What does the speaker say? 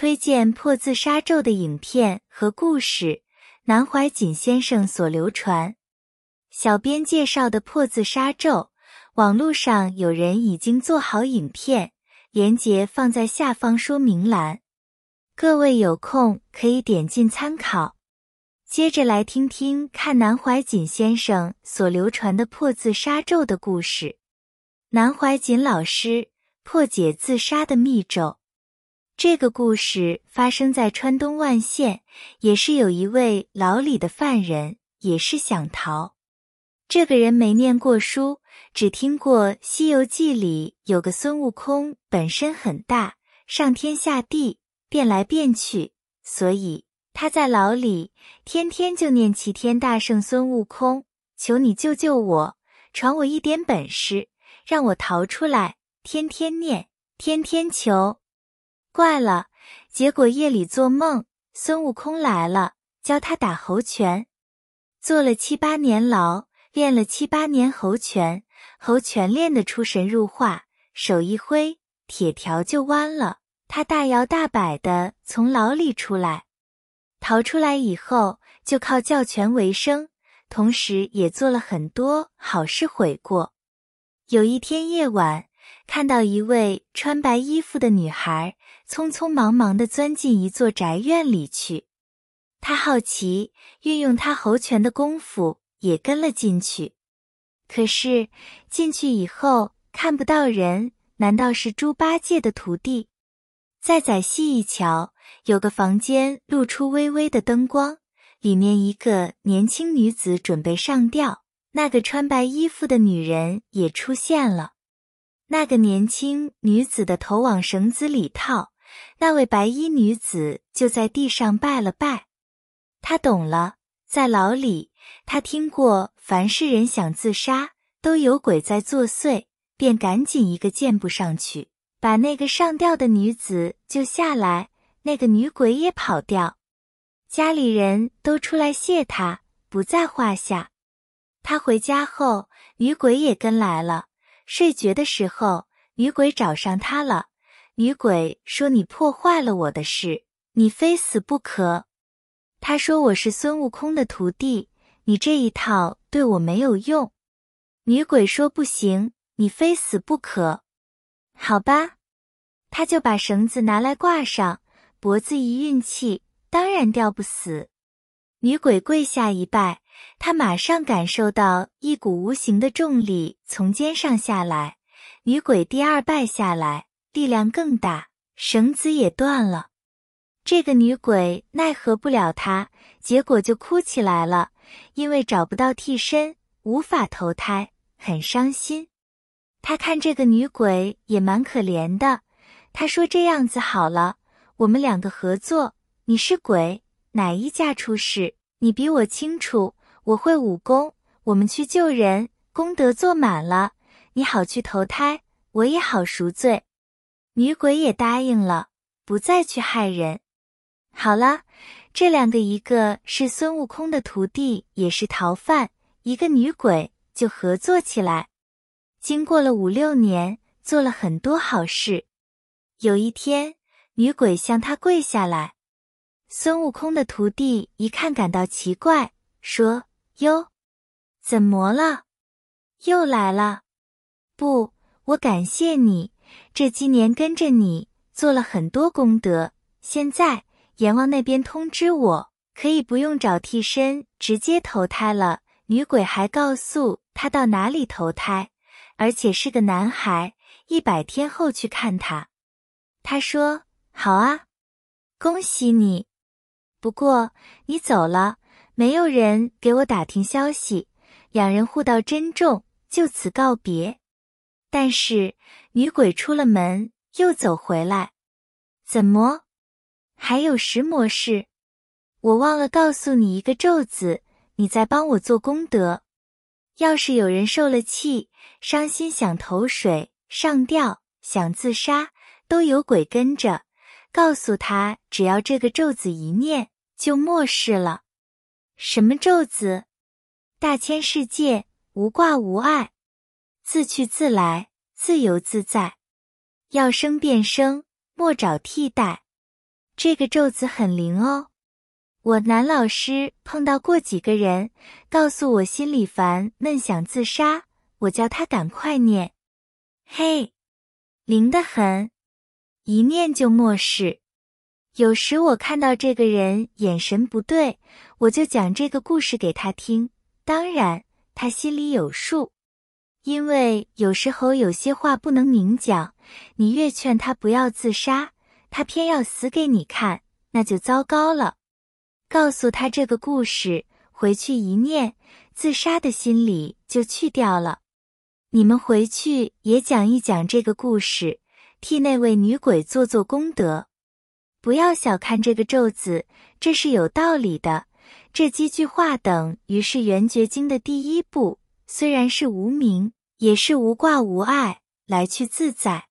推荐破自杀咒的影片和故事，南怀瑾先生所流传。小编介绍的破自杀咒，网络上有人已经做好影片，连接放在下方说明栏，各位有空可以点进参考。接着来听听看南怀瑾先生所流传的破自杀咒的故事。南怀瑾老师破解自杀的密咒。这个故事发生在川东万县，也是有一位牢里的犯人，也是想逃。这个人没念过书，只听过《西游记》里有个孙悟空，本身很大，上天下地，变来变去，所以。他在牢里，天天就念齐天大圣孙悟空，求你救救我，传我一点本事，让我逃出来。天天念，天天求。怪了，结果夜里做梦，孙悟空来了，教他打猴拳，坐了七八年牢，练了七八年猴拳，猴拳练得出神入化，手一挥，铁条就弯了，他大摇大摆的从牢里出来。逃出来以后，就靠教拳为生，同时也做了很多好事悔过。有一天夜晚，看到一位穿白衣服的女孩匆匆忙忙地钻进一座宅院里去，他好奇，运用他猴拳的功夫也跟了进去。可是进去以后看不到人，难道是猪八戒的徒弟？再仔细一瞧。有个房间露出微微的灯光，里面一个年轻女子准备上吊，那个穿白衣服的女人也出现了。那个年轻女子的头往绳子里套，那位白衣女子就在地上拜了拜。她懂了，在牢里，她听过凡是人想自杀都有鬼在作祟，便赶紧一个箭步上去，把那个上吊的女子救下来。那个女鬼也跑掉，家里人都出来谢他，不在话下。他回家后，女鬼也跟来了。睡觉的时候，女鬼找上他了。女鬼说：“你破坏了我的事，你非死不可。”他说：“我是孙悟空的徒弟，你这一套对我没有用。”女鬼说：“不行，你非死不可。”好吧，他就把绳子拿来挂上。脖子一运气，当然吊不死。女鬼跪下一拜，她马上感受到一股无形的重力从肩上下来。女鬼第二拜下来，力量更大，绳子也断了。这个女鬼奈何不了她，结果就哭起来了，因为找不到替身，无法投胎，很伤心。她看这个女鬼也蛮可怜的，她说：“这样子好了。”我们两个合作，你是鬼，哪一家出事，你比我清楚。我会武功，我们去救人，功德做满了，你好去投胎，我也好赎罪。女鬼也答应了，不再去害人。好了，这两个一个是孙悟空的徒弟，也是逃犯，一个女鬼，就合作起来。经过了五六年，做了很多好事。有一天。女鬼向他跪下来，孙悟空的徒弟一看感到奇怪，说：“哟，怎么了？又来了？不，我感谢你，这几年跟着你做了很多功德。现在阎王那边通知我，可以不用找替身，直接投胎了。女鬼还告诉他到哪里投胎，而且是个男孩，一百天后去看他。他说。”好啊，恭喜你！不过你走了，没有人给我打听消息。两人互道珍重，就此告别。但是女鬼出了门，又走回来。怎么？还有石魔事？我忘了告诉你一个咒子，你在帮我做功德。要是有人受了气，伤心想投水、上吊、想自杀，都有鬼跟着。告诉他，只要这个咒子一念，就没事了。什么咒子？大千世界无挂无碍，自去自来，自由自在。要生便生，莫找替代。这个咒子很灵哦。我男老师碰到过几个人，告诉我心里烦闷想自杀，我叫他赶快念。嘿，灵得很，一念就没事。有时我看到这个人眼神不对，我就讲这个故事给他听。当然，他心里有数，因为有时候有些话不能明讲。你越劝他不要自杀，他偏要死给你看，那就糟糕了。告诉他这个故事，回去一念，自杀的心理就去掉了。你们回去也讲一讲这个故事，替那位女鬼做做功德。不要小看这个咒子，这是有道理的。这几句话等于是圆觉经的第一步，虽然是无名，也是无挂无碍，来去自在。